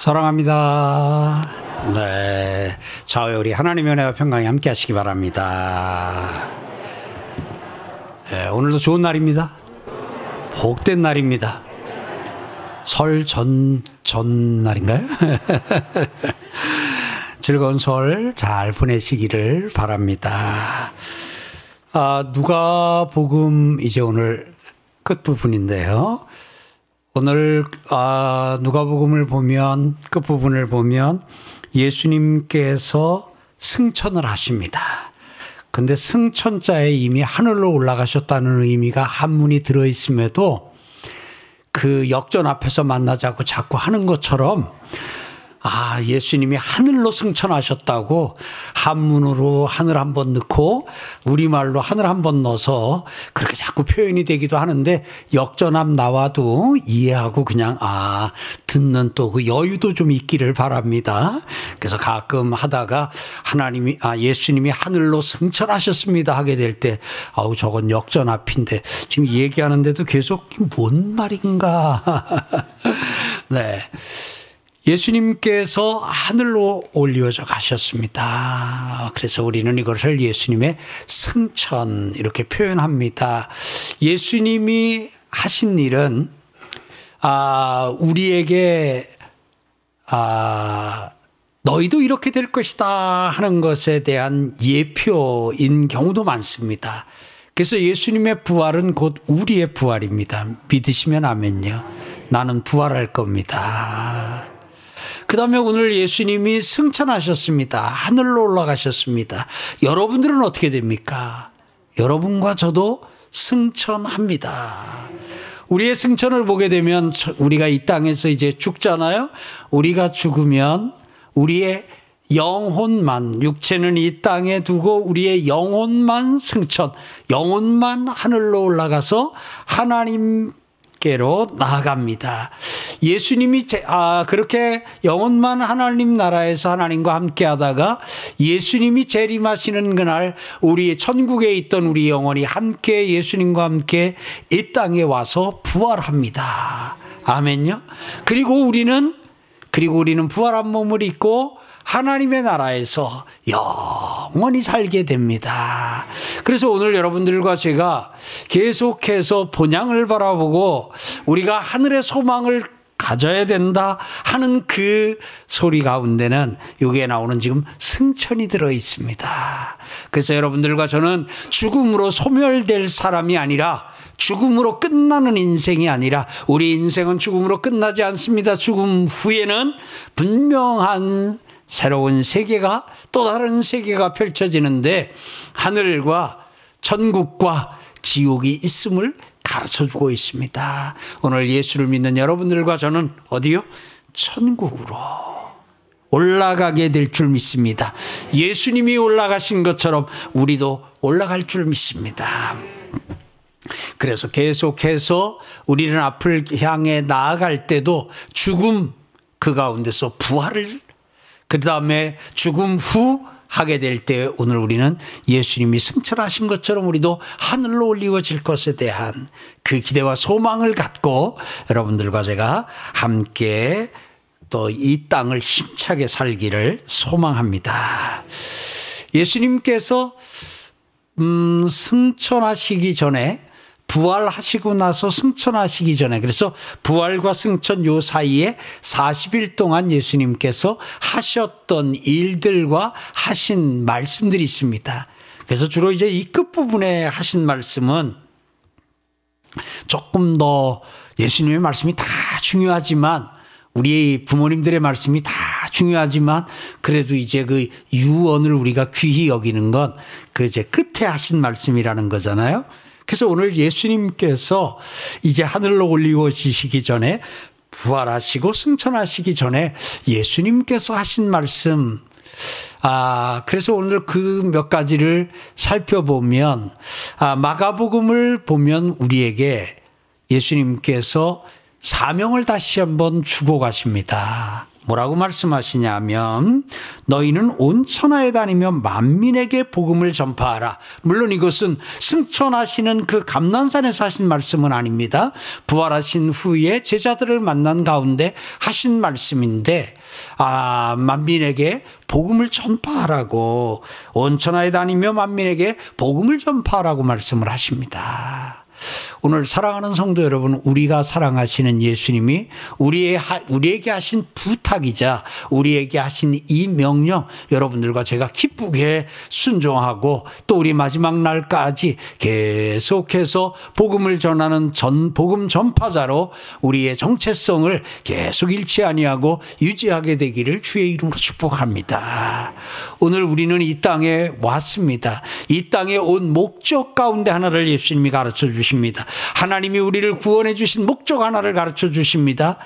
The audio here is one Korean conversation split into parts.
사랑합니다. 네. 자, 우리 하나님의 은혜와 평강이 함께 하시기 바랍니다. 네, 오늘도 좋은 날입니다. 복된 날입니다. 설 전, 전날인가요? 즐거운 설 잘 보내시기를 바랍니다. 아, 누가 복음 이제 오늘 끝부분인데요. 오늘 아, 누가복음을 보면 끝 부분을 보면 예수님께서 승천을 하십니다. 근데 승천자에 이미 하늘로 올라가셨다는 의미가 한문이 들어 있음에도 그 역전 앞에서 만나자고 자꾸 하는 것처럼 아, 예수님이 하늘로 승천하셨다고 한문으로 하늘 한 번 넣고 우리말로 하늘 한 번 넣어서 그렇게 자꾸 표현이 되기도 하는데 역전합 나와도 이해하고 그냥 아, 듣는 또 그 여유도 좀 있기를 바랍니다. 그래서 가끔 하다가 하나님이 아, 예수님이 하늘로 승천하셨습니다 하게 될 때 아우 저건 역전 앞인데 지금 얘기하는데도 계속 뭔 말인가. 네. 예수님께서 하늘로 올려져 가셨습니다. 그래서 우리는 이것을 예수님의 승천 이렇게 표현합니다. 예수님이 하신 일은 아 우리에게 아 너희도 이렇게 될 것이다 하는 것에 대한 예표인 경우도 많습니다. 그래서 예수님의 부활은 곧 우리의 부활입니다. 믿으시면 아멘요. 나는 부활할 겁니다. 그 다음에 오늘 예수님이 승천하셨습니다. 하늘로 올라가셨습니다. 여러분들은 어떻게 됩니까? 여러분과 저도 승천합니다. 우리의 승천을 보게 되면 우리가 이 땅에서 이제 죽잖아요. 우리가 죽으면 우리의 영혼만, 육체는 이 땅에 두고 우리의 영혼만 승천, 영혼만 하늘로 올라가서 하나님 께로 나아갑니다. 예수님이 제, 아, 그렇게 영혼만 하나님 나라에서 하나님과 함께 하다가 예수님이 재림하시는 그날 우리 천국에 있던 우리 영혼이 함께 예수님과 함께 이 땅에 와서 부활합니다. 아멘요. 그리고 우리는 그리고 우리는 부활한 몸을 입고 하나님의 나라에서 영원히 살게 됩니다. 그래서 오늘 여러분들과 제가 계속해서 본향을 바라보고 우리가 하늘의 소망을 가져야 된다 하는 그 소리 가운데는 여기에 나오는 지금 승천이 들어 있습니다. 그래서 여러분들과 저는 죽음으로 소멸될 사람이 아니라 죽음으로 끝나는 인생이 아니라 우리 인생은 죽음으로 끝나지 않습니다. 죽음 후에는 분명한 새로운 세계가 또 다른 세계가 펼쳐지는데 하늘과 천국과 지옥이 있음을 가르쳐 주고 있습니다. 오늘 예수를 믿는 여러분들과 저는 어디요? 천국으로 올라가게 될 줄 믿습니다. 예수님이 올라가신 것처럼 우리도 올라갈 줄 믿습니다. 그래서 계속해서 우리는 앞을 향해 나아갈 때도 죽음 그 가운데서 부활을 그 다음에 죽음 후 하게 될 때 오늘 우리는 예수님이 승천하신 것처럼 우리도 하늘로 올리워질 것에 대한 그 기대와 소망을 갖고 여러분들과 제가 함께 또 이 땅을 힘차게 살기를 소망합니다. 예수님께서 음, 승천하시기 전에 부활하시고 나서 승천하시기 전에 그래서 부활과 승천 요 사이에 40일 동안 예수님께서 하셨던 일들과 하신 말씀들이 있습니다. 그래서 주로 이제 이 끝부분에 하신 말씀은 조금 더 예수님의 말씀이 다 중요하지만 우리 부모님들의 말씀이 다 중요하지만 그래도 이제 그 유언을 우리가 귀히 여기는 건 그 이제 끝에 하신 말씀이라는 거잖아요. 그래서 오늘 예수님께서 이제 하늘로 올리고지시기 전에 부활하시고 승천하시기 전에 예수님께서 하신 말씀 아, 그래서 오늘 그 몇 가지를 살펴보면, 아, 마가복음을 보면 우리에게 예수님께서 사명을 다시 한번 주고 가십니다. 뭐라고 말씀하시냐면 너희는 온 천하에 다니며 만민에게 복음을 전파하라. 물론 이것은 승천하시는 그 감난산에서 하신 말씀은 아닙니다. 부활하신 후에 제자들을 만난 가운데 하신 말씀인데 아 만민에게 복음을 전파하라고 온 천하에 다니며 만민에게 복음을 전파하라고 말씀을 하십니다. 오늘 사랑하는 성도 여러분, 우리가 사랑하시는 예수님이 우리의 우리에게 하신 부탁이자 우리에게 하신 이 명령 여러분들과 제가 기쁘게 순종하고 또 우리 마지막 날까지 계속해서 복음을 전하는 전 복음 전파자로 우리의 정체성을 계속 잃지 아니하고 유지하게 되기를 주의 이름으로 축복합니다. 오늘 우리는 이 땅에 왔습니다. 이 땅에 온 목적 가운데 하나를 예수님이 가르쳐 주십니다. 하나님이 우리를 구원해 주신 목적 하나를 가르쳐 주십니다.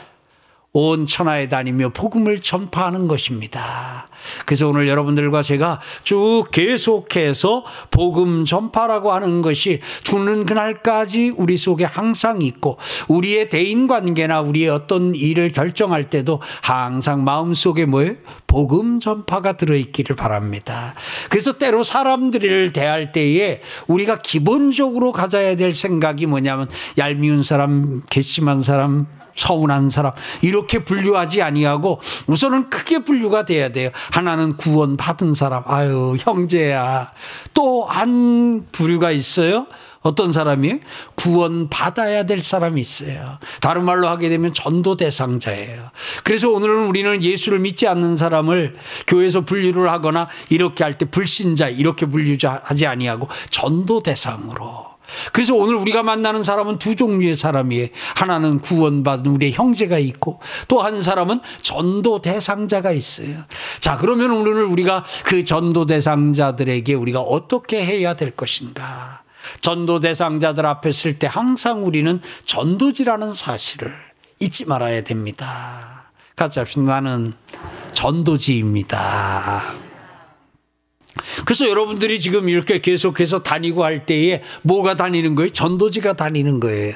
온 천하에 다니며 복음을 전파하는 것입니다. 그래서 오늘 여러분들과 제가 쭉 계속해서 복음 전파라고 하는 것이 죽는 그날까지 우리 속에 항상 있고 우리의 대인 관계나 우리의 어떤 일을 결정할 때도 항상 마음속에 뭐예요? 복음 전파가 들어있기를 바랍니다. 그래서 때로 사람들을 대할 때에 우리가 기본적으로 가져야 될 생각이 뭐냐면 얄미운 사람, 괘씸한 사람, 서운한 사람 이렇게 분류하지 아니하고 우선은 크게 분류가 돼야 돼요. 하나는 구원 받은 사람. 아유 형제야. 또 한 부류가 있어요. 어떤 사람이 구원 받아야 될 사람이 있어요. 다른 말로 하게 되면 전도 대상자예요. 그래서 오늘은 우리는 예수를 믿지 않는 사람을 교회에서 분류를 하거나 이렇게 할 때 불신자 이렇게 분류하지 아니하고 전도 대상으로 그래서 오늘 우리가 만나는 사람은 두 종류의 사람이에요. 하나는 구원받은 우리의 형제가 있고 또 한 사람은 전도 대상자가 있어요. 자, 그러면 오늘 우리가 그 전도 대상자들에게 우리가 어떻게 해야 될 것인가? 전도 대상자들 앞에 쓸때 항상 우리는 전도지라는 사실을 잊지 말아야 됩니다. 같이 합시다. 나는 전도지입니다. 그래서 여러분들이 지금 이렇게 계속해서 다니고 할 때에 뭐가 다니는 거예요? 전도지가 다니는 거예요.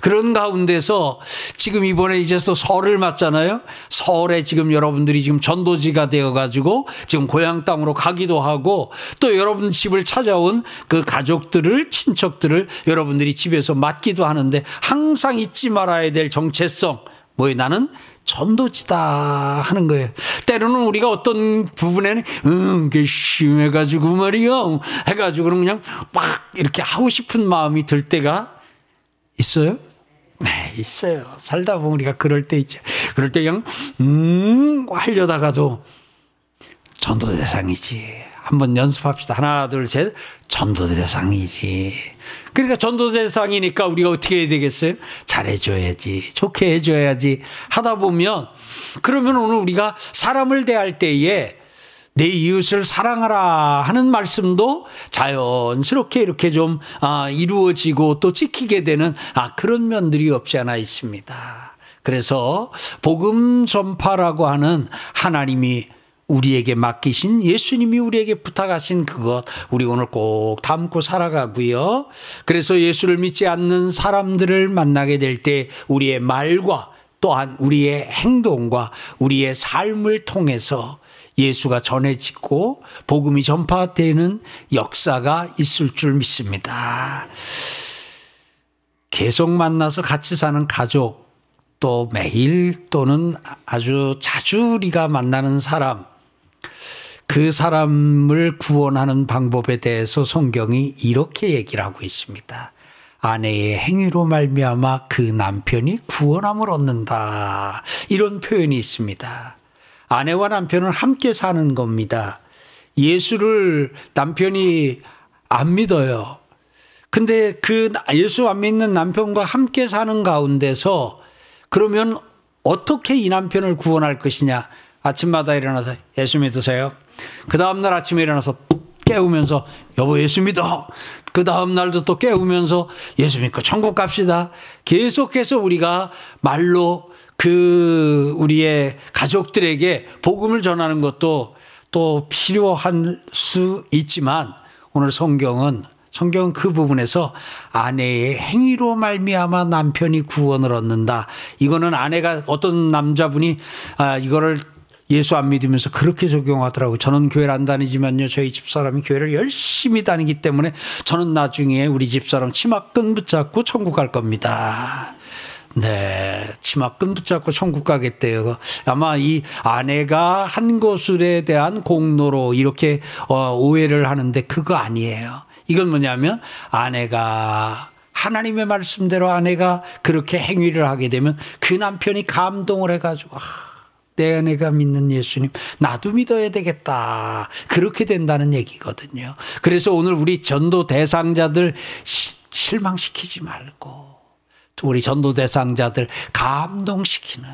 그런 가운데서 지금 이번에 이제 또 설을 맞잖아요. 설에 지금 여러분들이 지금 전도지가 되어 가지고 지금 고향 땅으로 가기도 하고 또 여러분 집을 찾아온 그 가족들을 친척들을 여러분들이 집에서 맞기도 하는데 항상 잊지 말아야 될 정체성. 뭐예요? 나는 전도지다 하는 거예요. 때로는 우리가 어떤 부분에는 음, 게 심해가지고 말이요 해가지고 그냥 막 이렇게 하고 싶은 마음이 들 때가 있어요. 네, 있어요. 살다 보면 우리가 그럴 때 있죠. 그럴 때 그냥 음 하려다가도 전도 대상이지. 한번 연습합시다. 하나, 둘, 셋. 전도 대상이지. 그러니까 전도 대상이니까 우리가 어떻게 해야 되겠어요? 잘해줘야지. 좋게 해줘야지. 하다 보면, 그러면 오늘 우리가 사람을 대할 때에 내 이웃을 사랑하라 하는 말씀도 자연스럽게 이렇게 좀 아, 이루어지고 또 지키게 되는 아, 그런 면들이 없지 않아 있습니다. 그래서 복음 전파라고 하는 하나님이 우리에게 맡기신 예수님이 우리에게 부탁하신 그것 우리 오늘 꼭 담고 살아가고요. 그래서 예수를 믿지 않는 사람들을 만나게 될 때 우리의 말과 또한 우리의 행동과 우리의 삶을 통해서 예수가 전해지고 복음이 전파되는 역사가 있을 줄 믿습니다. 계속 만나서 같이 사는 가족 또 매일 또는 아주 자주 우리가 만나는 사람 그 사람을 구원하는 방법에 대해서 성경이 이렇게 얘기를 하고 있습니다. 아내의 행위로 말미암아 그 남편이 구원함을 얻는다. 이런 표현이 있습니다. 아내와 남편은 함께 사는 겁니다. 예수를 남편이 안 믿어요. 근데 그 예수 안 믿는 남편과 함께 사는 가운데서 그러면 어떻게 이 남편을 구원할 것이냐? 아침마다 일어나서 예수 믿으세요. 그 다음날 아침에 일어나서 깨우면서 여보 예수 믿어. 그 다음 날도 또 깨우면서 예수 믿고 천국 갑시다. 계속해서 우리가 말로 그 우리의 가족들에게 복음을 전하는 것도 또 필요한 수 있지만 오늘 성경은 성경은 그 부분에서 아내의 행위로 말미암아 남편이 구원을 얻는다. 이거는 아내가 어떤 남자분이 아 이거를 예수 안 믿으면서 그렇게 적용하더라고요. 저는 교회를 안 다니지만요. 저희 집사람이 교회를 열심히 다니기 때문에 저는 나중에 우리 집사람 치마끈 붙잡고 천국 갈 겁니다. 네. 치마끈 붙잡고 천국 가겠대요. 아마 이 아내가 한 것에 대한 공로로 이렇게 어, 오해를 하는데 그거 아니에요. 이건 뭐냐면 아내가 하나님의 말씀대로 아내가 그렇게 행위를 하게 되면 그 남편이 감동을 해가지고 아, 내 아내가 믿는 예수님 나도 믿어야 되겠다 그렇게 된다는 얘기거든요. 그래서 오늘 우리 전도 대상자들 시, 실망시키지 말고 우리 전도 대상자들 감동시키는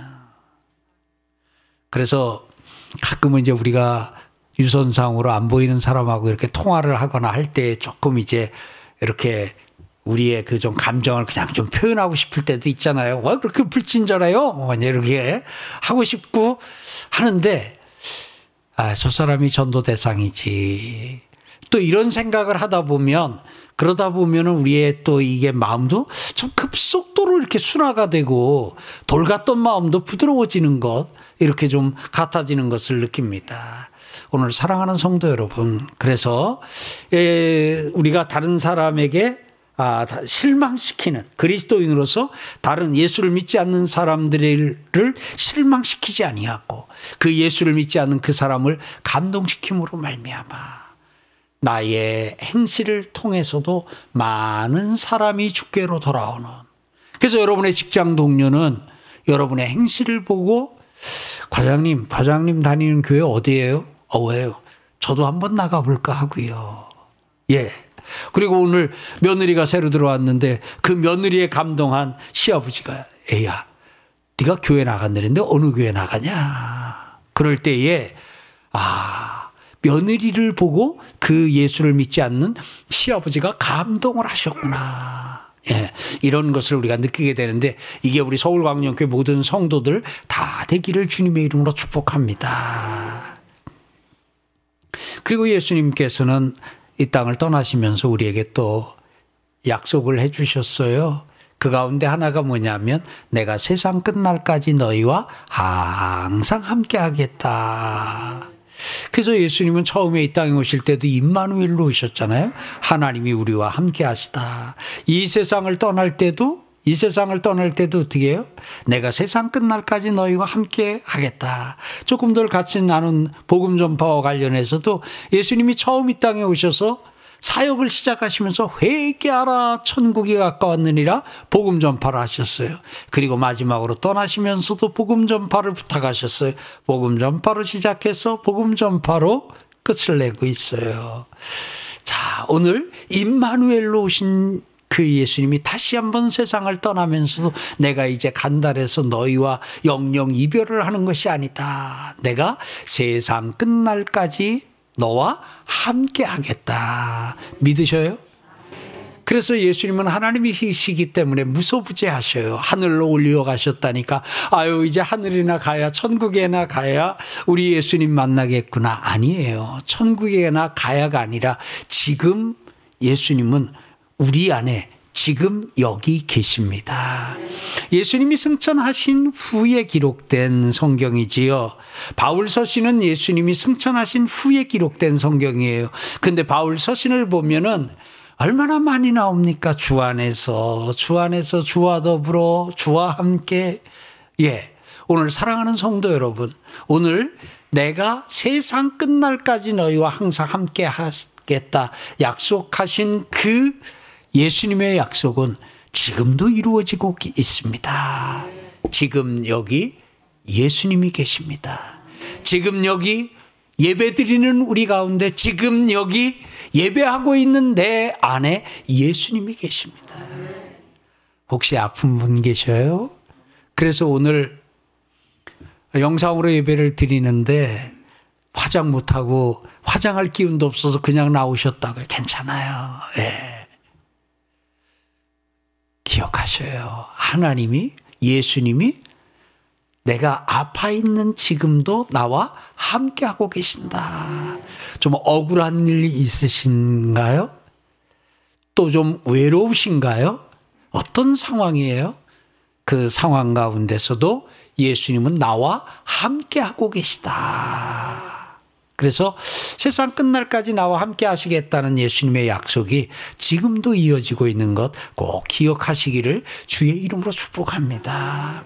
그래서 가끔은 이제 우리가 유선상으로 안 보이는 사람하고 이렇게 통화를 하거나 할 때 조금 이제 이렇게 우리의 그 좀 감정을 그냥 좀 표현하고 싶을 때도 있잖아요. 왜 그렇게 불친절해요? 뭐 이렇게 하고 싶고 하는데 아, 저 사람이 전도 대상이지. 또 이런 생각을 하다 보면 그러다 보면은 우리의 또 이게 마음도 좀 급속도로 이렇게 순화가 되고 돌 같던 마음도 부드러워지는 것 이렇게 좀 같아지는 것을 느낍니다. 오늘 사랑하는 성도 여러분, 그래서 예, 우리가 다른 사람에게 아, 실망시키는 그리스도인으로서 다른 예수를 믿지 않는 사람들을 실망시키지 아니하고 그 예수를 믿지 않는 그 사람을 감동시킴으로 말미암아 나의 행실을 통해서도 많은 사람이 주께로 돌아오는 그래서 여러분의 직장 동료는 여러분의 행실을 보고 과장님, 과장님 다니는 교회 어디예요? 어, 왜요? 저도 한번 나가볼까 하고요. 예. 그리고 오늘 며느리가 새로 들어왔는데 그 며느리에 감동한 시아버지가 애야, 네가 교회 나간다는데 어느 교회 나가냐? 그럴 때에 아 며느리를 보고 그 예수를 믿지 않는 시아버지가 감동을 하셨구나. 예, 이런 것을 우리가 느끼게 되는데 이게 우리 서울광역교회 모든 성도들 다 되기를 주님의 이름으로 축복합니다. 그리고 예수님께서는 이 땅을 떠나시면서 우리에게 또 약속을 해 주셨어요. 그 가운데 하나가 뭐냐면 내가 세상 끝날까지 너희와 항상 함께 하겠다. 그래서 예수님은 처음에 이 땅에 오실 때도 임마누엘로 오셨잖아요. 하나님이 우리와 함께 하시다. 이 세상을 떠날 때도 이 세상을 떠날 때도 어떻게 해요? 내가 세상 끝날까지 너희와 함께 하겠다. 조금 더 같이 나눈 복음 전파와 관련해서도 예수님이 처음 이 땅에 오셔서 사역을 시작하시면서 회개하라 천국이 가까웠느니라 복음 전파를 하셨어요. 그리고 마지막으로 떠나시면서도 복음 전파를 부탁하셨어요. 복음 전파로 시작해서 복음 전파로 끝을 내고 있어요. 자, 오늘 임마누엘로 오신 그 예수님이 다시 한번 세상을 떠나면서도 내가 이제 간달해서 너희와 영영 이별을 하는 것이 아니다. 내가 세상 끝날까지 너와 함께 하겠다. 믿으셔요? 그래서 예수님은 하나님이시기 때문에 무소부재하셔요. 하늘로 올려 가셨다니까 아유 이제 하늘이나 가야 천국에나 가야 우리 예수님 만나겠구나 아니에요. 천국에나 가야가 아니라 지금 예수님은 우리 안에 지금 여기 계십니다. 예수님이 승천하신 후에 기록된 성경이지요. 바울 서신은 예수님이 승천하신 후에 기록된 성경이에요. 근데 바울 서신을 보면은 얼마나 많이 나옵니까? 주 안에서, 주 안에서 주와 더불어, 주와 함께. 예. 오늘 사랑하는 성도 여러분, 오늘 내가 세상 끝날까지 너희와 항상 함께 하겠다 약속하신 그 예수님의 약속은 지금도 이루어지고 있습니다. 지금 여기 예수님이 계십니다. 지금 여기 예배 드리는 우리 가운데 지금 여기 예배하고 있는 내 안에 예수님이 계십니다. 혹시 아픈 분 계셔요? 그래서 오늘 영상으로 예배를 드리는데 화장 못하고 화장할 기운도 없어서 그냥 나오셨다고 괜찮아요. 예. 기억하셔요. 하나님이, 예수님이 내가 아파 있는 지금도 나와 함께하고 계신다. 좀 억울한 일 있으신가요? 또 좀 외로우신가요? 어떤 상황이에요? 그 상황 가운데서도 예수님은 나와 함께 하고 계시다. 그래서 세상 끝날까지 나와 함께 하시겠다는 예수님의 약속이 지금도 이어지고 있는 것 꼭 기억하시기를 주의 이름으로 축복합니다.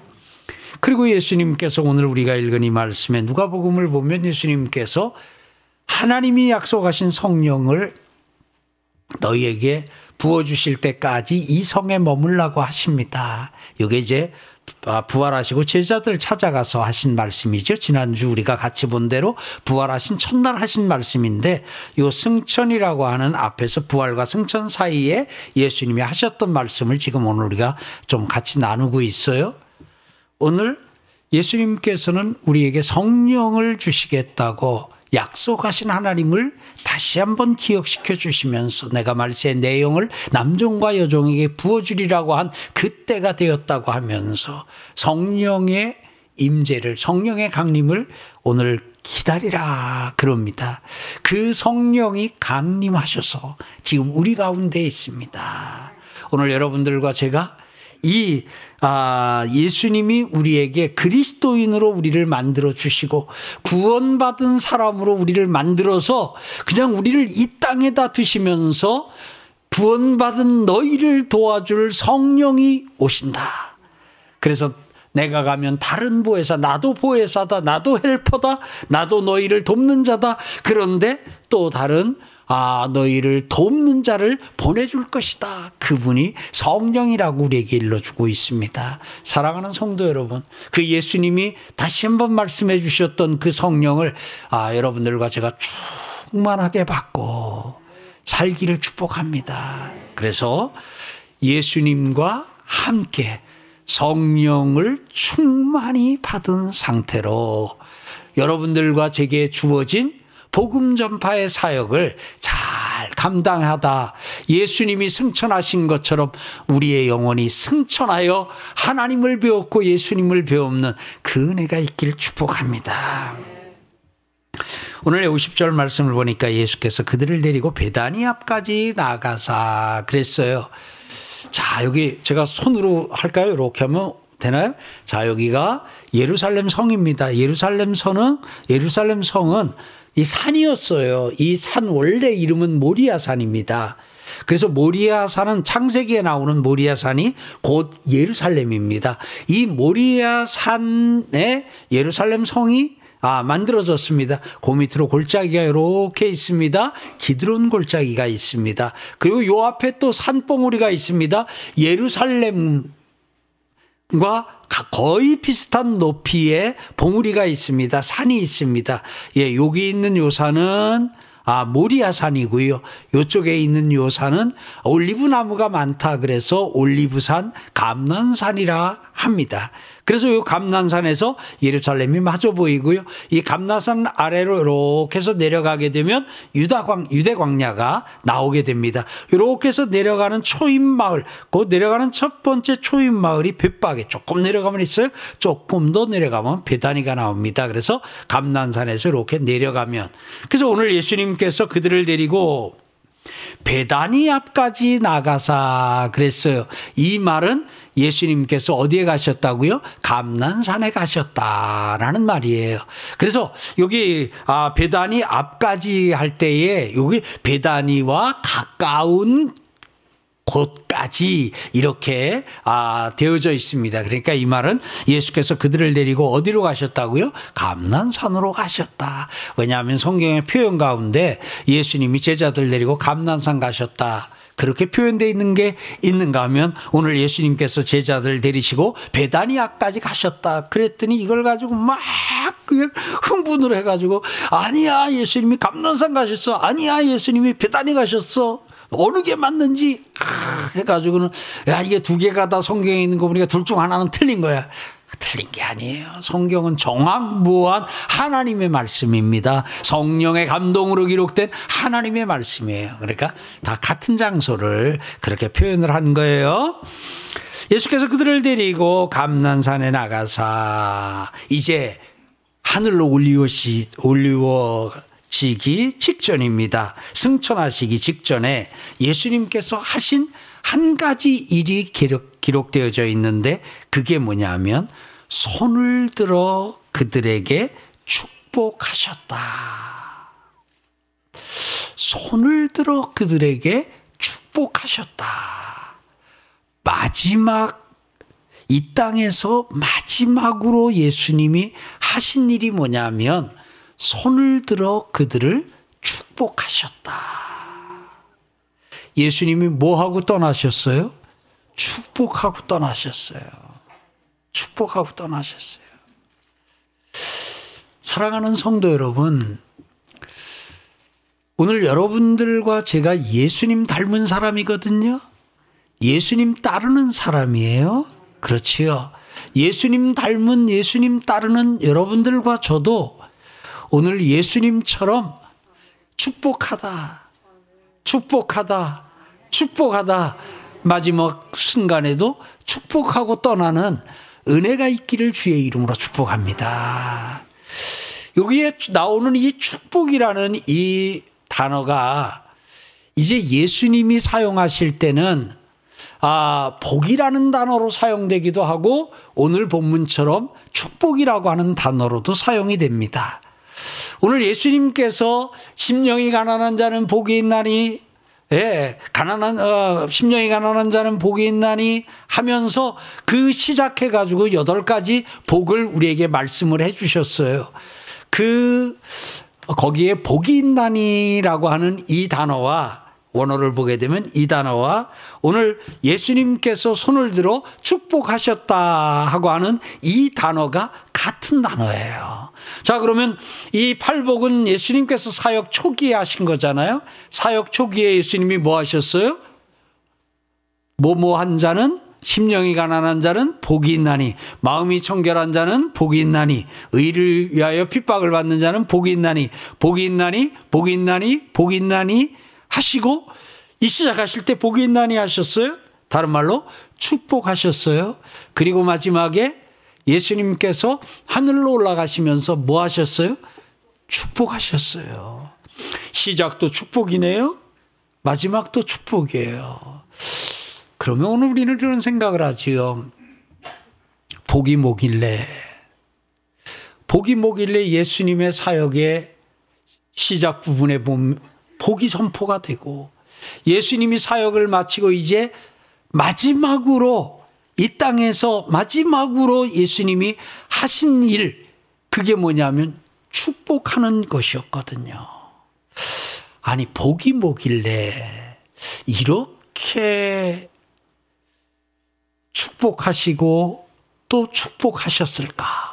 그리고 예수님께서 오늘 우리가 읽은 이 말씀에 누가복음을 보면 예수님께서 하나님이 약속하신 성령을 너희에게 부어 주실 때까지 이 성에 머물라고 하십니다. 이게 이제 아, 부활하시고 제자들 찾아가서 하신 말씀이죠. 지난주 우리가 같이 본 대로 부활하신 첫날 하신 말씀인데 요 승천이라고 하는 앞에서 부활과 승천 사이에 예수님이 하셨던 말씀을 지금 오늘 우리가 좀 같이 나누고 있어요. 오늘 예수님께서는 우리에게 성령을 주시겠다고 약속하신 하나님을 다시 한번 기억시켜 주시면서 내가 말세 내용을 남종과 여종에게 부어주리라고 한 그때가 되었다고 하면서 성령의 임재를 성령의 강림을 오늘 기다리라 그럽니다. 그 성령이 강림하셔서 지금 우리 가운데 있습니다. 오늘 여러분들과 제가 이 아, 예수님이 우리에게 그리스도인으로 우리를 만들어 주시고 구원받은 사람으로 우리를 만들어서 그냥 우리를 이 땅에다 두시면서 구원받은 너희를 도와줄 성령이 오신다. 그래서 내가 가면 다른 보혜사, 나도 보혜사다, 나도 헬퍼다, 나도 너희를 돕는 자다. 그런데 또 다른 아, 너희를 돕는 자를 보내줄 것이다. 그분이 성령이라고 우리에게 일러주고 있습니다. 사랑하는 성도 여러분, 그 예수님이 다시 한번 말씀해 주셨던 그 성령을 아, 여러분들과 제가 충만하게 받고 살기를 축복합니다. 그래서 예수님과 함께 성령을 충만히 받은 상태로 여러분들과 제게 주어진 복음 전파의 사역을 잘 감당하다 예수님이 승천하신 것처럼 우리의 영혼이 승천하여 하나님을 배웠고 예수님을 배우는 그 은혜가 있길 축복합니다. 오늘 50절 말씀을 보니까 예수께서 그들을 데리고 베다니 앞까지 나가사 그랬어요. 자, 여기 제가 손으로 할까요? 이렇게 하면 되나요? 자, 여기가 예루살렘 성입니다. 예루살렘 성은 예루살렘 성은 이 산이었어요. 이 산 원래 이름은 모리아 산입니다. 그래서 모리아 산은 창세기에 나오는 모리아 산이 곧 예루살렘입니다. 이 모리아 산에 예루살렘 성이 아, 만들어졌습니다. 그 밑으로 골짜기가 이렇게 있습니다. 기드론 골짜기가 있습니다. 그리고 요 앞에 또 산봉우리가 있습니다. 예루살렘과 거의 비슷한 높이의 봉우리가 있습니다. 산이 있습니다. 예, 여기 있는 요 산은 아, 모리아 산이고요. 요쪽에 있는 요 산은 올리브 나무가 많다 그래서 올리브산, 감난산이라 합니다. 그래서 이 감난산에서 예루살렘이 마저 보이고요. 이 감난산 아래로 이렇게 해서 내려가게 되면 유다광, 유대 광야가 나오게 됩니다. 이렇게 해서 내려가는 초임 마을, 그 내려가는 첫 번째 초임 마을이 벳박에 조금 내려가면 있어요. 조금 더 내려가면 베다니가 나옵니다. 그래서 감난산에서 이렇게 내려가면. 그래서 오늘 예수님께서 그들을 데리고 베다니 앞까지 나가사 그랬어요. 이 말은 예수님께서 어디에 가셨다고요? 감난산에 가셨다라는 말이에요. 그래서 여기 아 베다니 앞까지 할 때에 여기 베다니와 가까운 곳까지 이렇게 아 되어져 있습니다. 그러니까 이 말은 예수께서 그들을 데리고 어디로 가셨다고요? 감난산으로 가셨다. 왜냐하면 성경의 표현 가운데 예수님이 제자들 데리고 감난산 가셨다. 그렇게 표현되어 있는 게 있는가 하면 오늘 예수님께서 제자들 데리시고 베다니아까지 가셨다. 그랬더니 이걸 가지고 막 흥분을 해가지고 아니야 예수님이 감난산 가셨어. 아니야 예수님이 베다니 가셨어. 어느 게 맞는지 해가지고는 야 이게 두 개가 다 성경에 있는 거 보니까 둘 중 하나는 틀린 거야. 틀린 게 아니에요. 성경은 정확무한 하나님의 말씀입니다. 성령의 감동으로 기록된 하나님의 말씀이에요. 그러니까 다 같은 장소를 그렇게 표현을 한 거예요. 예수께서 그들을 데리고 감난산에 나가사 이제 하늘로 올리워시 올리워 승천하시기 직전입니다. 승천하시기 직전에 예수님께서 하신 한 가지 일이 기록, 기록되어져 있는데 그게 뭐냐면 손을 들어 그들에게 축복하셨다. 손을 들어 그들에게 축복하셨다. 마지막 이 땅에서 마지막으로 예수님이 하신 일이 뭐냐면 손을 들어 그들을 축복하셨다. 예수님이 뭐 하고 떠나셨어요? 축복하고 떠나셨어요. 축복하고 떠나셨어요. 사랑하는 성도 여러분, 오늘 여러분들과 제가 예수님 닮은 사람이거든요. 예수님 따르는 사람이에요. 그렇지요. 예수님 닮은 예수님 따르는 여러분들과 저도 오늘 예수님처럼 축복하다, 축복하다, 축복하다, 마지막 순간에도 축복하고 떠나는 은혜가 있기를 주의 이름으로 축복합니다. 여기에 나오는 이 축복이라는 이 단어가 이제 예수님이 사용하실 때는 아, 복이라는 단어로 사용되기도 하고 오늘 본문처럼 축복이라고 하는 단어로도 사용이 됩니다. 오늘 예수님께서 심령이 가난한 자는 복이 있나니 예, 가난한 어, 심령이 가난한 자는 복이 있나니 하면서 그 시작해 가지고 여덟 가지 복을 우리에게 말씀을 해 주셨어요. 그 거기에 복이 있나니라고 하는 이 단어와 원어를 보게 되면 이 단어와 오늘 예수님께서 손을 들어 축복하셨다 하고 하는 이 단어가 같은 단어예요. 자, 그러면 이 팔복은 예수님께서 사역 초기에 하신 거잖아요. 사역 초기에 예수님이 뭐 하셨어요? 뭐뭐 한 자는 심령이 가난한 자는 복이 있나니 마음이 청결한 자는 복이 있나니 의를 위하여 핍박을 받는 자는 복이 있나니 복이 있나니 복이 있나니 복이 있나니 하시고 이 시작하실 때 복이 있나니 하셨어요? 다른 말로 축복하셨어요. 그리고 마지막에 예수님께서 하늘로 올라가시면서 뭐 하셨어요? 축복하셨어요. 시작도 축복이네요. 마지막도 축복이에요. 그러면 오늘 우리는 이런 생각을 하지요. 복이 뭐길래, 복이 뭐길래 예수님의 사역의 시작 부분에 복이 선포가 되고 예수님이 사역을 마치고 이제 마지막으로 이 땅에서 마지막으로 예수님이 하신 일, 그게 뭐냐면 축복하는 것이었거든요. 아니, 복이 뭐길래 이렇게 축복하시고 또 축복하셨을까?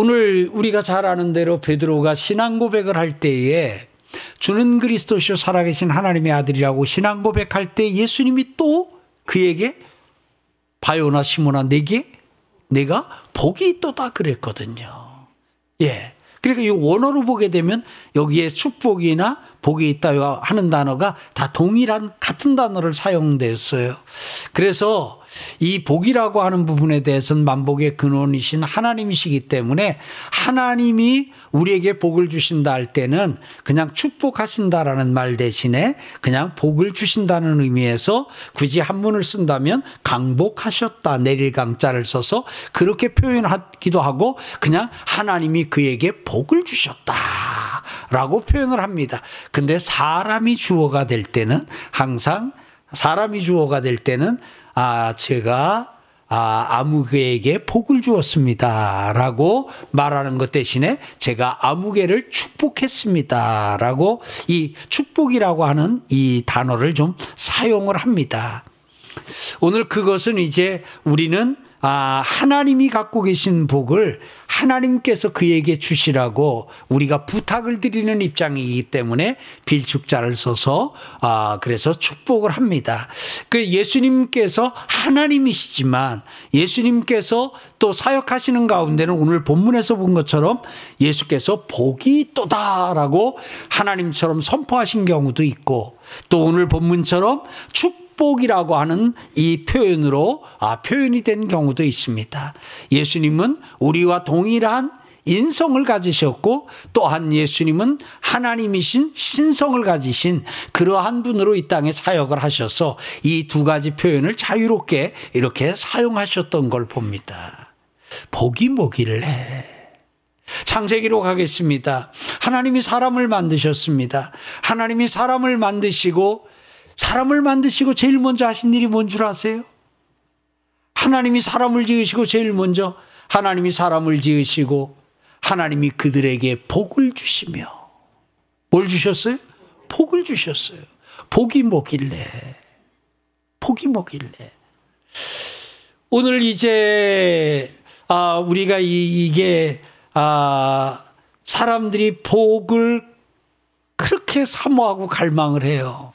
오늘 우리가 잘 아는 대로 베드로가 신앙 고백을 할 때에 주는 그리스도시요 살아계신 하나님의 아들이라고 신앙 고백할 때 예수님이 또 그에게 바요나 시모나 내게 내가 복이 있다 그랬거든요. 예. 그러니까 이 원어로 보게 되면 여기에 축복이나 복이 있다 하는 단어가 다 동일한 같은 단어를 사용되었어요. 그래서 이 복이라고 하는 부분에 대해서는 만복의 근원이신 하나님이시기 때문에 하나님이 우리에게 복을 주신다 할 때는 그냥 축복하신다라는 말 대신에 그냥 복을 주신다는 의미에서 굳이 한문을 쓴다면 강복하셨다 내릴 강자를 써서 그렇게 표현하기도 하고 그냥 하나님이 그에게 복을 주셨다. 라고 표현을 합니다. 근데 사람이 주어가 될 때는 항상 사람이 주어가 될 때는 아, 제가 아, 아무개에게 복을 주었습니다. 라고 말하는 것 대신에 제가 아무개를 축복했습니다. 라고 이 축복이라고 하는 이 단어를 좀 사용을 합니다. 오늘 그것은 이제 우리는 아, 하나님이 갖고 계신 복을 하나님께서 그에게 주시라고 우리가 부탁을 드리는 입장이기 때문에 빌축자를 써서 아, 그래서 축복을 합니다. 그 예수님께서 하나님이시지만 예수님께서 또 사역하시는 가운데는 오늘 본문에서 본 것처럼 예수께서 복이 또다라고 하나님처럼 선포하신 경우도 있고 또 오늘 본문처럼 축 축복이라고 하는 이 표현으로 아, 표현이 된 경우도 있습니다. 예수님은 우리와 동일한 인성을 가지셨고 또한 예수님은 하나님이신 신성을 가지신 그러한 분으로 이 땅에 사역을 하셔서 이 두 가지 표현을 자유롭게 이렇게 사용하셨던 걸 봅니다. 복이 뭐길래 창세기로 가겠습니다. 하나님이 사람을 만드셨습니다. 하나님이 사람을 만드시고 사람을 만드시고 제일 먼저 하신 일이 뭔 줄 아세요? 하나님이 사람을 지으시고 제일 먼저 하나님이 사람을 지으시고 하나님이 그들에게 복을 주시며 뭘 주셨어요? 복을 주셨어요. 복이 뭐길래? 복이 뭐길래? 오늘 이제 아 우리가 이, 이게 아 사람들이 복을 그렇게 사모하고 갈망을 해요.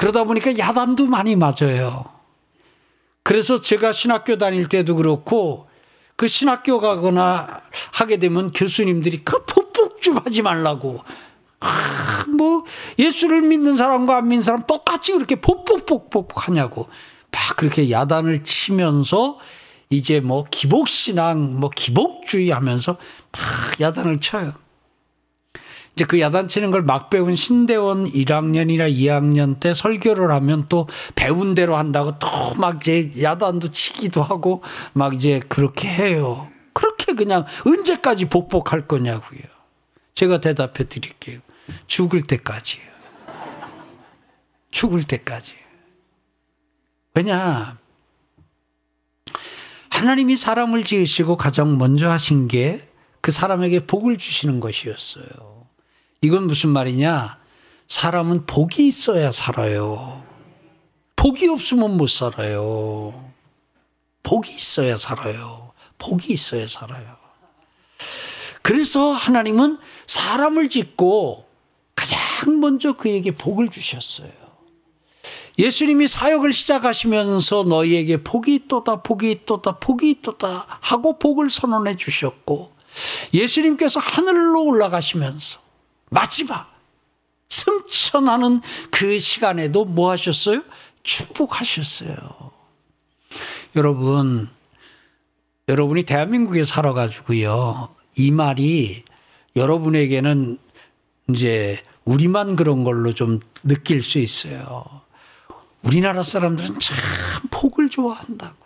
그러다 보니까 야단도 많이 맞아요. 그래서 제가 신학교 다닐 때도 그렇고 그 신학교 가거나 하게 되면 교수님들이 그 폭폭 좀 하지 말라고. 아, 뭐 예수를 믿는 사람과 안 믿는 사람 똑같이 그렇게 폭폭폭폭 하냐고. 막 그렇게 야단을 치면서 이제 뭐 기복신앙, 뭐 기복주의 하면서 막 야단을 쳐요. 이제 그 야단 치는 걸 막 배운 신대원 1학년이나 2학년 때 설교를 하면 또 배운 대로 한다고 또 막 이제 야단도 치기도 하고 막 이제 그렇게 해요. 그렇게 그냥 언제까지 복복할 거냐고요. 제가 대답해 드릴게요. 죽을 때까지요. 죽을 때까지. 왜냐? 하나님이 사람을 지으시고 가장 먼저 하신 게 그 사람에게 복을 주시는 것이었어요. 이건 무슨 말이냐? 사람은 복이 있어야 살아요. 복이 없으면 못 살아요. 복이 있어야 살아요. 복이 있어야 살아요. 그래서 하나님은 사람을 짓고 가장 먼저 그에게 복을 주셨어요. 예수님이 사역을 시작하시면서 너희에게 복이 있도다, 복이 있도다, 복이 있도다 하고 복을 선언해 주셨고 예수님께서 하늘로 올라가시면서 마지막 승천하는 그 시간에도 뭐 하셨어요? 축복하셨어요. 여러분, 여러분이 대한민국에 살아가지고요. 이 말이 여러분에게는 이제 우리만 그런 걸로 좀 느낄 수 있어요. 우리나라 사람들은 참 복을 좋아한다고.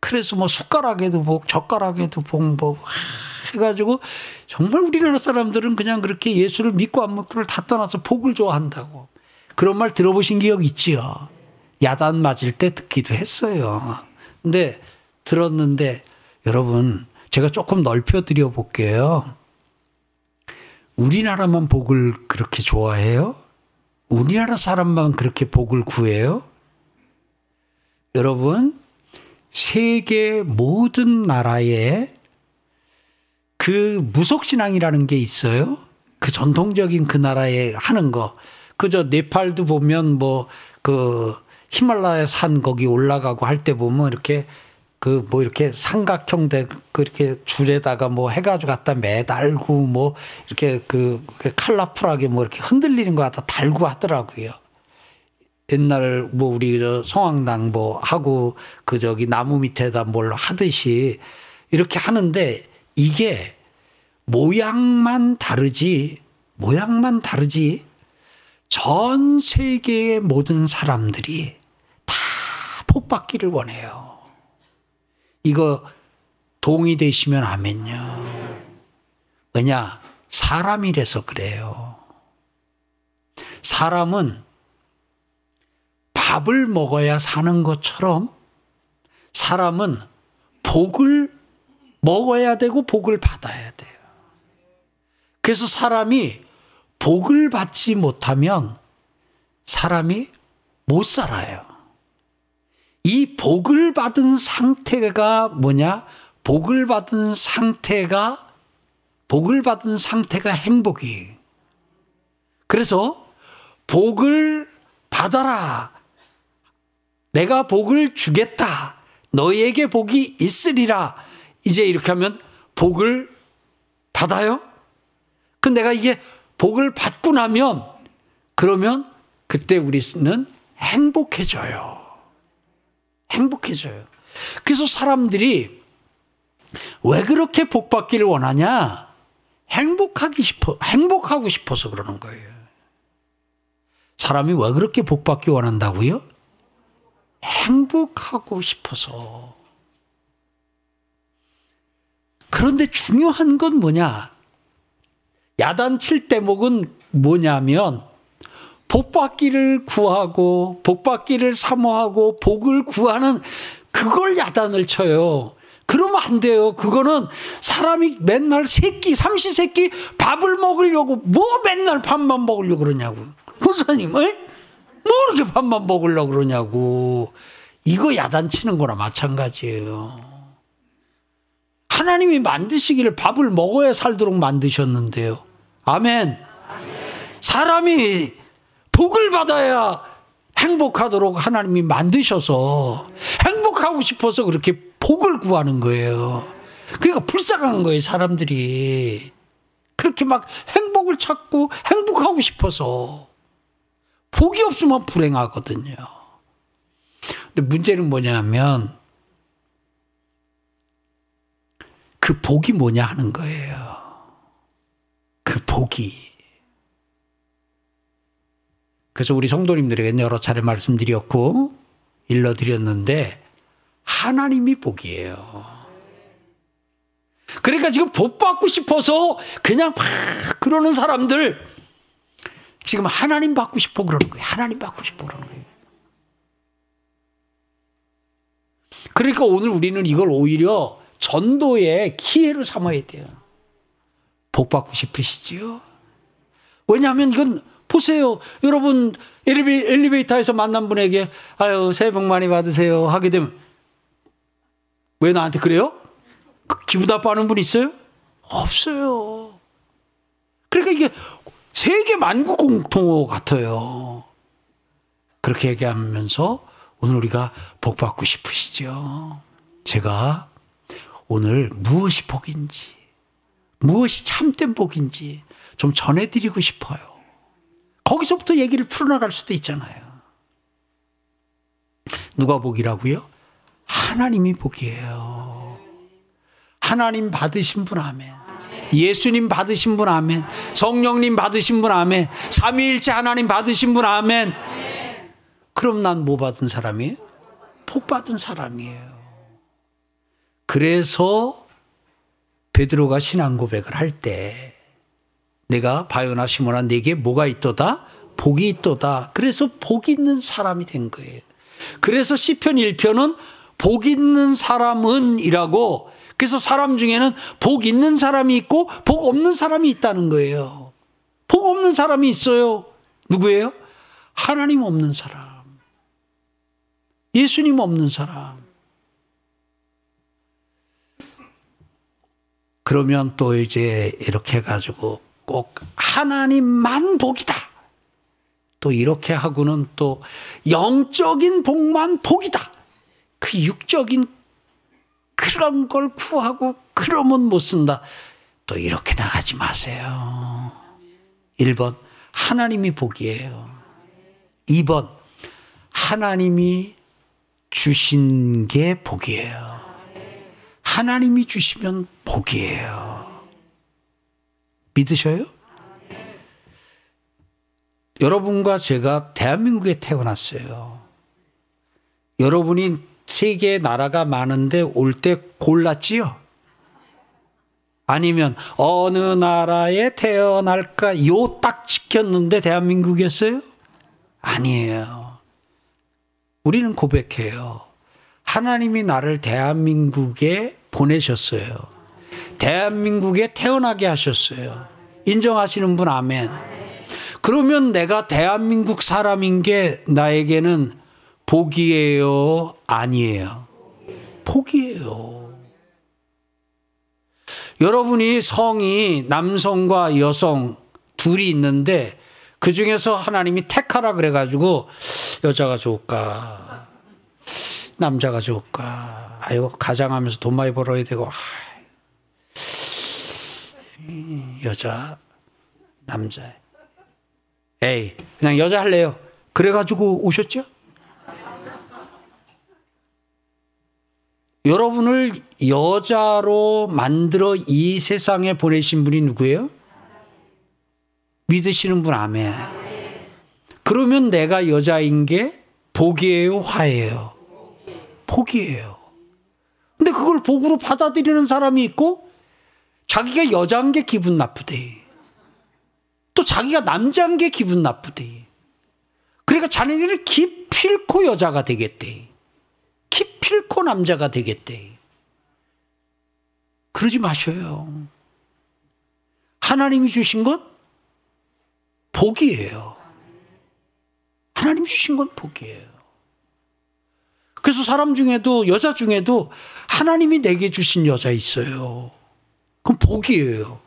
그래서 뭐 숟가락에도 복, 젓가락에도 복, 뭐 해가지고 정말 우리나라 사람들은 그냥 그렇게 예수를 믿고 안 믿고를 다 떠나서 복을 좋아한다고. 그런 말 들어보신 기억 있지요? 야단 맞을 때 듣기도 했어요. 근데 들었는데 여러분 제가 조금 넓혀 드려 볼게요. 우리나라만 복을 그렇게 좋아해요? 우리나라 사람만 그렇게 복을 구해요? 여러분, 세계 모든 나라에 그 무속신앙이라는 게 있어요. 그 전통적인 그 나라에 하는 거. 그저 네팔도 보면 뭐 그 히말라야 산 거기 올라가고 할 때 보면 이렇게 그 뭐 이렇게 삼각형 되 그렇게 줄에다가 뭐 해가지고 갖다 매달고 뭐 이렇게 그, 그 칼라풀하게 뭐 이렇게 흔들리는 거 갖다 달고 하더라고요. 옛날 뭐 우리 저 성황당 뭐 하고 그 저기 나무 밑에다 뭘 하듯이 이렇게 하는데 이게 모양만 다르지 모양만 다르지 전 세계의 모든 사람들이 다 복받기를 원해요. 이거 동의되시면 아멘요. 왜냐? 사람이래서 그래요. 사람은 밥을 먹어야 사는 것처럼 사람은 복을 먹어야 되고 복을 받아야 돼요. 그래서 사람이 복을 받지 못하면 사람이 못 살아요. 이 복을 받은 상태가 뭐냐? 복을 받은 상태가 복을 받은 상태가 행복이. 그래서 복을 받아라. 내가 복을 주겠다. 너에게 복이 있으리라. 이제 이렇게 하면 복을 받아요? 그 내가 이게 복을 받고 나면 그러면 그때 우리는 행복해져요. 행복해져요. 그래서 사람들이 왜 그렇게 복 받기를 원하냐? 행복하기 싶어, 행복하고 싶어서 그러는 거예요. 사람이 왜 그렇게 복 받기 원한다고요? 행복하고 싶어서. 그런데 중요한 건 뭐냐? 야단 칠 대목은 뭐냐면 복받기를 구하고 복받기를 사모하고 복을 구하는 그걸 야단을 쳐요. 그러면 안 돼요. 그거는 사람이 맨날 새끼, 삼시세끼 밥을 먹으려고 뭐 맨날 밥만 먹으려고 그러냐고. 목사님, 에? 뭐 이렇게 밥만 먹으려고 그러냐고. 이거 야단치는 거나 마찬가지예요. 하나님이 만드시기를 밥을 먹어야 살도록 만드셨는데요. 아멘. 사람이 복을 받아야 행복하도록 하나님이 만드셔서 행복하고 싶어서 그렇게 복을 구하는 거예요. 그러니까 불쌍한 거예요, 사람들이. 그렇게 막 행복을 찾고 행복하고 싶어서. 복이 없으면 불행하거든요. 근데 문제는 뭐냐면 그 복이 뭐냐 하는 거예요. 그 복이. 그래서 우리 성도님들에게 여러 차례 말씀드렸고 일러드렸는데 하나님이 복이에요. 그러니까 지금 복 받고 싶어서 그냥 막 그러는 사람들 지금 하나님 받고 싶어 그러는 거예요. 하나님 받고 싶어 그러는 거예요. 그러니까 오늘 우리는 이걸 오히려 전도의 기회를 삼아야 돼요. 복 받고 싶으시지요? 왜냐하면 이건 보세요. 여러분 엘리베, 이터에서 만난 분에게 아유 새해 복 많이 받으세요 하게 되면 왜 나한테 그래요? 그 기분 나빠하는 분 있어요? 없어요. 그러니까 이게 세계 만국 공통어 같아요. 그렇게 얘기하면서 오늘 우리가 복 받고 싶으시죠? 제가 오늘 무엇이 복인지, 무엇이 참된 복인지 좀 전해드리고 싶어요. 거기서부터 얘기를 풀어나갈 수도 있잖아요. 누가 복이라고요? 하나님이 복이에요. 하나님 받으신 분 아멘. 예수님 받으신 분 아멘. 성령님 받으신 분 아멘. 삼위일체 하나님 받으신 분 아멘. 그럼 난 뭐 받은 사람이에요? 복 받은 사람이에요. 그래서 베드로가 신앙 고백을 할 때 내가 바요나 시모나 내게 뭐가 있도다? 복이 있도다. 그래서 복 있는 사람이 된 거예요. 그래서 시편 1편은 복 있는 사람은이라고 그래서 사람 중에는 복 있는 사람이 있고 복 없는 사람이 있다는 거예요. 복 없는 사람이 있어요. 누구예요? 하나님 없는 사람. 예수님 없는 사람. 그러면 또 이제 이렇게 해가지고 꼭 하나님만 복이다. 또 이렇게 하고는 또 영적인 복만 복이다. 그 육적인 그런 걸 구하고 그러면 못 쓴다. 또 이렇게 나가지 마세요. 1번, 하나님이 복이에요. 2번, 하나님이 주신 게 복이에요. 하나님이 주시면 복이에요. 믿으셔요? 여러분과 제가 대한민국에 태어났어요. 여러분이 세계의 나라가 많은데 올 때 골랐지요? 아니면 어느 나라에 태어날까 요 딱 지켰는데 대한민국이었어요? 아니에요. 우리는 고백해요. 하나님이 나를 대한민국에 보내셨어요. 대한민국에 태어나게 하셨어요. 인정하시는 분 아멘. 그러면 내가 대한민국 사람인 게 나에게는 복이에요? 아니에요? 복이에요. 여러분이 성이 남성과 여성 둘이 있는데 그 중에서 하나님이 택하라 그래가지고 여자가 좋을까? 남자가 좋을까? 아이고, 가장하면서 돈 많이 벌어야 되고, 아, 여자, 남자. 에이, 그냥 여자 할래요. 그래가지고 오셨죠? 여러분을 여자로 만들어 이 세상에 보내신 분이 누구예요? 믿으시는 분 아멘. 그러면 내가 여자인 게 복이에요, 화예요? 복이에요. 근데 그걸 복으로 받아들이는 사람이 있고 자기가 여자인 게 기분 나쁘대. 또 자기가 남자인 게 기분 나쁘대. 그러니까 자네들이 기필코 여자가 되겠대. 기필코 남자가 되겠대. 그러지 마셔요. 하나님이 주신 것 복이에요. 하나님 주신 건 복이에요. 그래서 사람 중에도 여자 중에도 하나님이 내게 주신 여자 있어요. 그건 복이에요.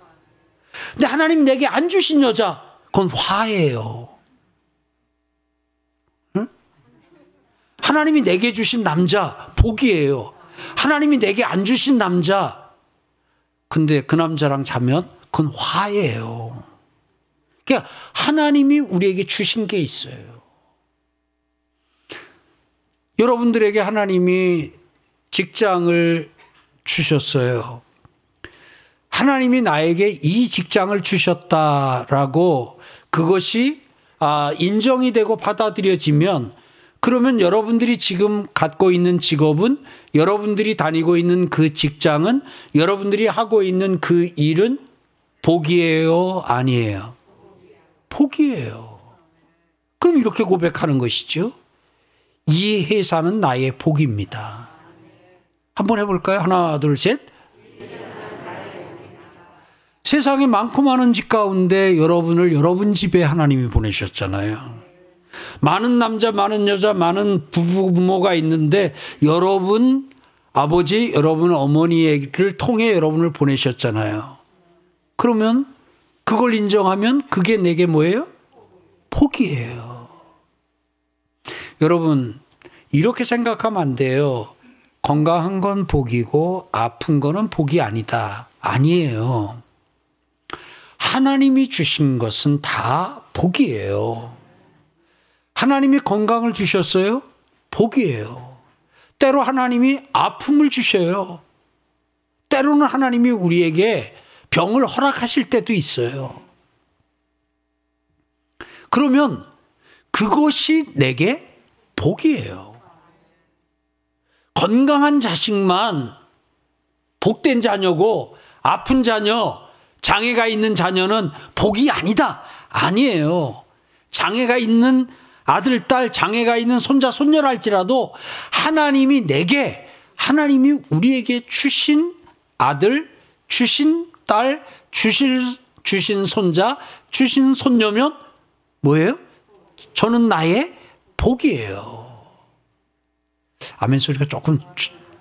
근데 하나님 내게 안 주신 여자 그건 화예요. 응? 하나님이 내게 주신 남자 복이에요. 하나님이 내게 안 주신 남자 근데 그 남자랑 자면 그건 화예요. 그러니까 하나님이 우리에게 주신 게 있어요. 여러분들에게 하나님이 직장을 주셨어요. 하나님이 나에게 이 직장을 주셨다라고 그것이 아, 인정이 되고 받아들여지면 그러면 여러분들이 지금 갖고 있는 직업은 여러분들이 다니고 있는 그 직장은 여러분들이 하고 있는 그 일은 복이에요? 아니에요? 복이에요. 그럼 이렇게 고백하는 것이죠. 이 회사는 나의 복입니다. 한번 해볼까요? 하나, 둘, 셋. 세상에 많고 많은 집 가운데 여러분을 여러분 집에 하나님이 보내셨잖아요. 많은 남자, 많은 여자, 많은 부부, 부모가 있는데 여러분 아버지, 여러분 어머니를 통해 여러분을 보내셨잖아요. 그러면 그걸 인정하면 그게 내게 뭐예요? 복이에요. 여러분, 이렇게 생각하면 안 돼요. 건강한 건 복이고 아픈 거는 복이 아니다. 아니에요. 하나님이 주신 것은 다 복이에요. 하나님이 건강을 주셨어요? 복이에요. 때로 하나님이 아픔을 주셔요. 때로는 하나님이 우리에게 병을 허락하실 때도 있어요. 그러면 그것이 내게 복이에요. 건강한 자식만 복된 자녀고 아픈 자녀, 장애가 있는 자녀는 복이 아니다. 아니에요. 장애가 있는 아들, 딸, 장애가 있는 손자, 손녀랄지라도 하나님이 내게, 하나님이 우리에게 주신 아들, 주신 딸, 주신, 주신 손자, 주신 손녀면 뭐예요? 저는 나의 복이에요. 아멘 소리가 조금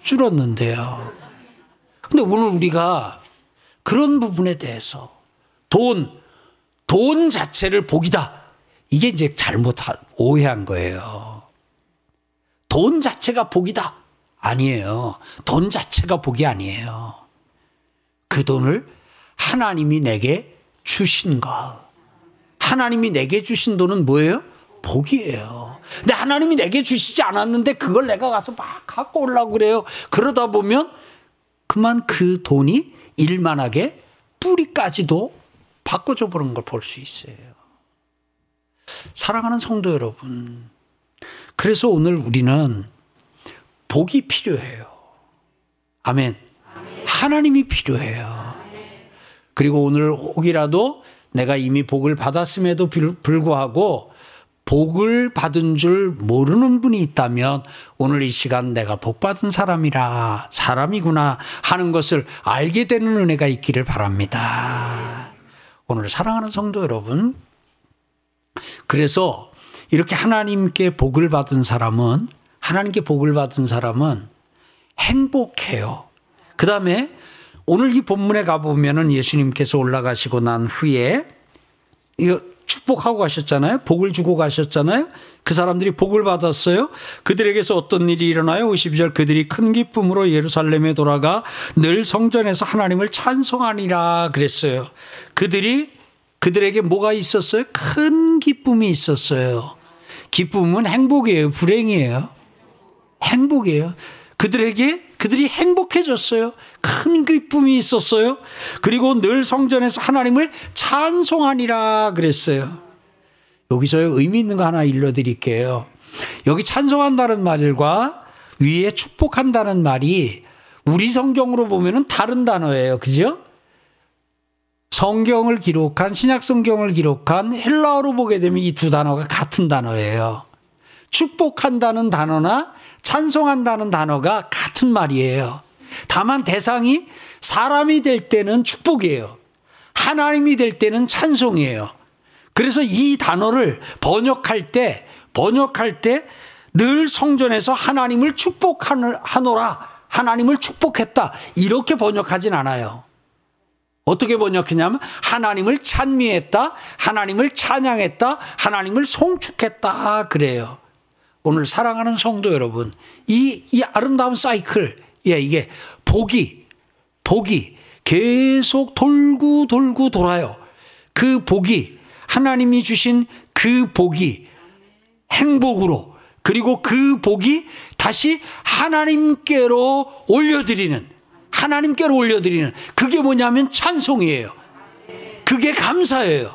줄었는데요. 근데 오늘 우리가 그런 부분에 대해서 돈, 돈 자체를 복이다. 이게 이제 잘못 오해한 거예요. 돈 자체가 복이다. 아니에요. 돈 자체가 복이 아니에요. 그 돈을 하나님이 내게 주신 것. 하나님이 내게 주신 돈은 뭐예요? 복이에요. 근데 하나님이 내게 주시지 않았는데 그걸 내가 가서 막 갖고 오려고 그래요. 그러다 보면 그만 그 돈이 일만하게 뿌리까지도 바꿔줘 보는 걸 볼 수 있어요. 사랑하는 성도 여러분. 그래서 오늘 우리는 복이 필요해요. 아멘. 하나님이 필요해요. 그리고 오늘 혹이라도 내가 이미 복을 받았음에도 불구하고 복을 받은 줄 모르는 분이 있다면 오늘 이 시간 내가 복 받은 사람이라 사람이구나 하는 것을 알게 되는 은혜가 있기를 바랍니다. 오늘 사랑하는 성도 여러분. 그래서 이렇게 하나님께 복을 받은 사람은 하나님께 복을 받은 사람은 행복해요. 그 다음에 오늘 이 본문에 가보면은 예수님께서 올라가시고 난 후에 축복하고 가셨잖아요. 복을 주고 가셨잖아요. 그 사람들이 복을 받았어요. 그들에게서 어떤 일이 일어나요? 52절 그들이 큰 기쁨으로 예루살렘에 돌아가 늘 성전에서 하나님을 찬송하니라 그랬어요. 그들이 그들에게 뭐가 있었어요? 큰 기쁨이 있었어요. 기쁨은 행복이에요. 불행이에요. 행복이에요. 그들에게 그들이 행복해졌어요. 큰 기쁨이 있었어요. 그리고 늘 성전에서 하나님을 찬송하니라 그랬어요. 여기서 의미 있는 거 하나 일러드릴게요. 여기 찬송한다는 말과 위에 축복한다는 말이 우리 성경으로 보면은 다른 단어예요. 그죠? 성경을 기록한 신약 성경을 기록한 헬라어로 보게 되면 이 두 단어가 같은 단어예요. 축복한다는 단어나 찬송한다는 단어가 같은 말이에요. 다만 대상이 사람이 될 때는 축복이에요. 하나님이 될 때는 찬송이에요. 그래서 이 단어를 번역할 때 번역할 때 늘 성전에서 하나님을 축복하노라 하나님을 축복했다 이렇게 번역하진 않아요. 어떻게 번역했냐면 하나님을 찬미했다, 하나님을 찬양했다, 하나님을 송축했다 그래요. 오늘 사랑하는 성도 여러분, 이, 이 아름다운 사이클, 예, 이게 복이, 복이 계속 돌고 돌고 돌아요. 그 복이, 하나님이 주신 그 복이 행복으로, 그리고 그 복이 다시 하나님께로 올려드리는 하나님께로 올려드리는 그게 뭐냐면 찬송이에요. 그게 감사예요.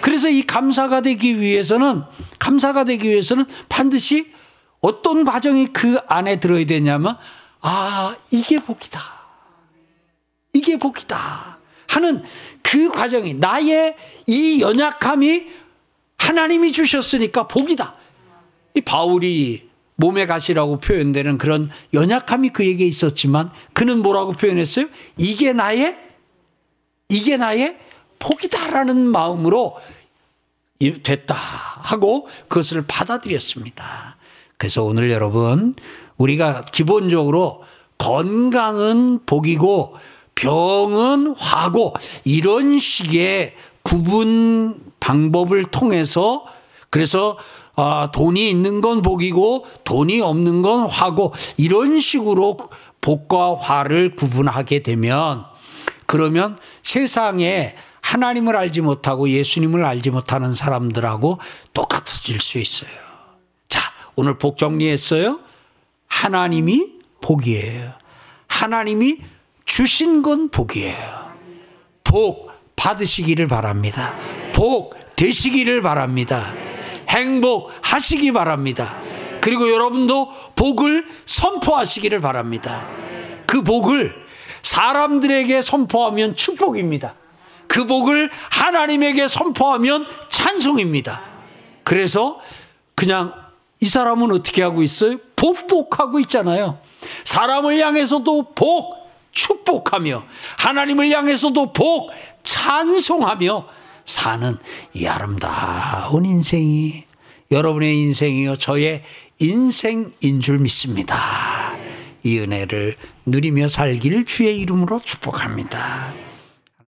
그래서 이 감사가 되기 위해서는 감사가 되기 위해서는 반드시 어떤 과정이 그 안에 들어야 되냐면 아 이게 복이다. 이게 복이다. 하는 그 과정이 나의 이 연약함이 하나님이 주셨으니까 복이다. 이 바울이 몸에 가시라고 표현되는 그런 연약함이 그에게 있었지만 그는 뭐라고 표현했어요? 이게 나의 이게 나의 복이다라는 마음으로 됐다 하고 그것을 받아들였습니다. 그래서 오늘 여러분 우리가 기본적으로 건강은 복이고 병은 화고 이런 식의 구분 방법을 통해서 그래서 아, 돈이 있는 건 복이고 돈이 없는 건 화고 이런 식으로 복과 화를 구분하게 되면 그러면 세상에 하나님을 알지 못하고 예수님을 알지 못하는 사람들하고 똑같아질 수 있어요. 자, 오늘 복 정리했어요. 하나님이 복이에요. 하나님이 주신 건 복이에요. 복 받으시기를 바랍니다. 복 되시기를 바랍니다. 행복하시기 바랍니다. 그리고 여러분도 복을 선포하시기를 바랍니다. 그 복을 사람들에게 선포하면 축복입니다. 그 복을 하나님에게 선포하면 찬송입니다. 그래서 그냥 이 사람은 어떻게 하고 있어요? 복복하고 있잖아요. 사람을 향해서도 복, 축복하며 하나님을 향해서도 복, 찬송하며 사는 이 아름다운 인생이 여러분의 인생이요 저의 인생인 줄 믿습니다. 이 은혜를 누리며 살기를 주의 이름으로 축복합니다.